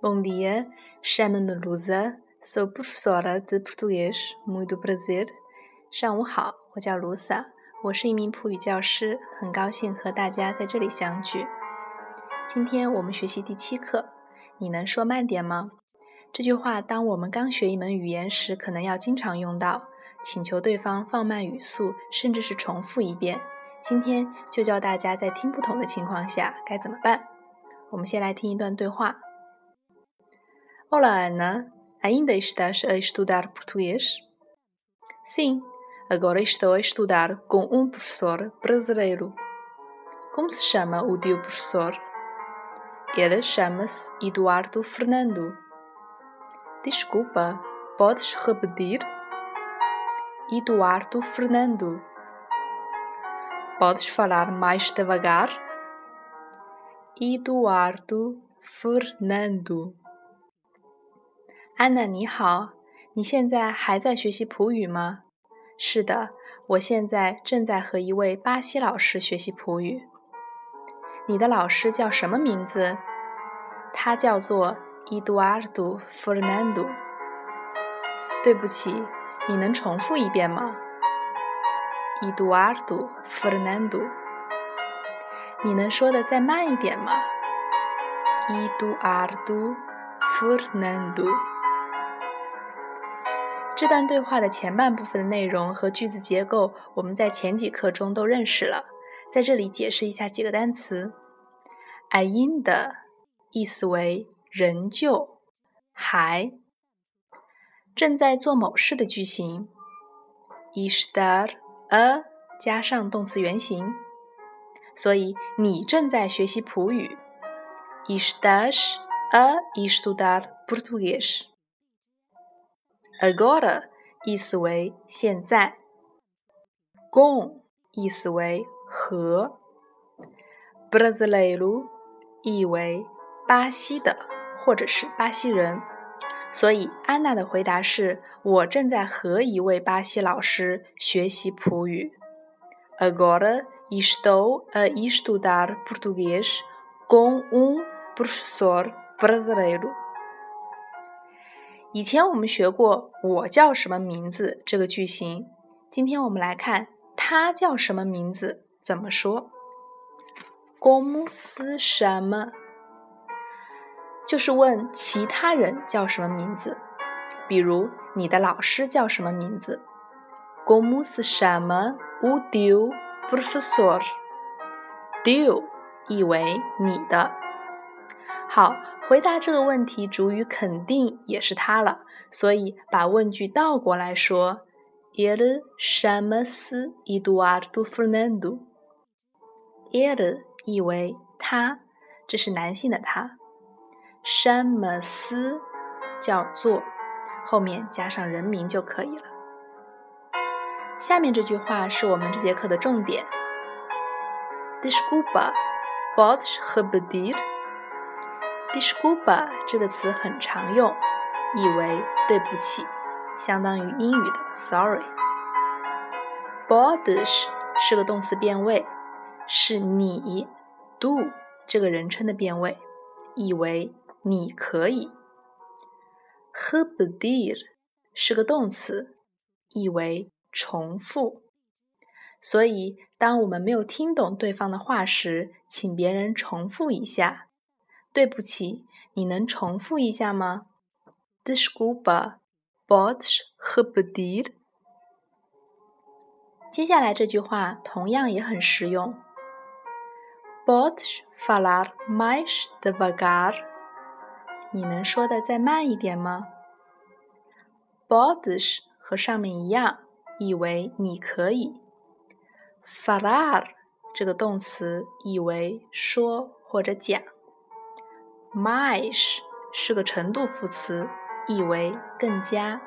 Bom dia, chamo-me Lusa, sou professora de português. Muito prazer. 上午好，我叫卢萨，我是一名普语教师，很高兴和大家在这里相聚。今天我们学习第七课，你能说慢点吗？这句话当我们刚学一门语言时，可能要经常用到，请求对方放慢语速，甚至是重复一遍。今天就教大家在听不懂的情况下该怎么办。我们先来听一段对话。Olá, Ana. Ainda estás a estudar português? Sim, agora estou a estudar com um professor brasileiro. Como se chama o teu professor? Ele chama-se Eduardo Fernando. Desculpa, podes repetir? Eduardo Fernando. Podes falar mais devagar? Eduardo Fernando。安娜你好，你现在还在学习葡语吗？是的，我现在正在和一位巴西老师学习葡语。你的老师叫什么名字？他叫做 Eduardo Fernando。对不起，你能重复一遍吗？Eduardo Fernando，你能说的再慢一点吗？Eduardo Fernando。这段对话的前半部分的内容和句子结构，我们在前几课中都认识了。在这里解释一下几个单词：ainda，意思为仍旧、还；正在做某事的句型：estar。a 加上动词原形，所以你正在学习葡语。Estás a estudar português. Agora 意思为现在。Com 意思为和。Brasileiro 意为巴西的或者是巴西人。所以，安娜的回答是：我正在和一位巴西老师学习葡语。Agora estou a estudar português com um professor brasileiro。以前我们学过“我叫什么名字”这个句型，今天我们来看他叫什么名字怎么说。Como se chama？就是问其他人叫什么名字，比如你的老师叫什么名字？Como se chama o teu professor？Teu 意为你的。好，回答这个问题主语肯定也是他了，所以把问句倒过来说：Ele chama-se Eduardo Fernando。Ele 意为他，这是男性的他。山么斯叫做，后面加上人名就可以了。下面这句话是我们这节课的重点。Desculpa, podes disculpa 这个词很常用，意为对不起，相当于英语的 sorry。Bodish 是个动词变位，是你 do 这个人称的变位，意为。你可以。Repetir 是个动词，意为重复。所以，当我们没有听懂对方的话时，请别人重复一下。对不起，你能重复一下吗？Desculpa, podes repetir？接下来这句话同样也很实用。Podes falar mais devagar？你能说的再慢一点吗？Podes 和上面一样，意为你可以。Falar 这个动词意为说或者讲。Mais 是个程度副词，意为更加。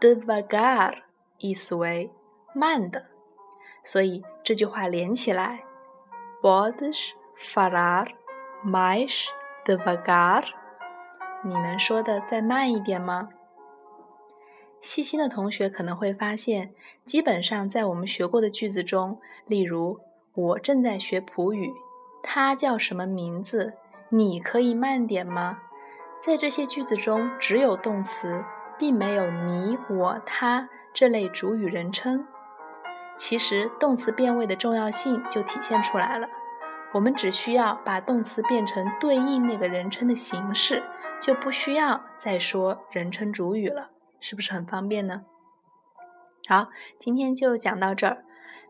Devagar 意思为慢的，所以这句话连起来：Podes falar mais devagar，你能说的再慢一点吗？细心的同学可能会发现，基本上在我们学过的句子中，例如“我正在学普语”，他叫什么名字？你可以慢点吗？在这些句子中，只有动词，并没有你、我、他这类主语人称。其实，动词变位的重要性就体现出来了。我们只需要把动词变成对应那个人称的形式，就不需要再说人称主语了，是不是很方便呢？好，今天就讲到这儿。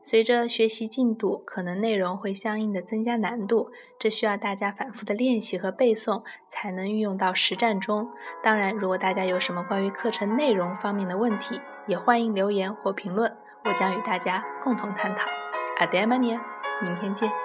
随着学习进度，可能内容会相应的增加难度，这需要大家反复的练习和背诵，才能运用到实战中。当然，如果大家有什么关于课程内容方面的问题，也欢迎留言或评论，我将与大家共同探讨。阿德玛尼亚，明天见。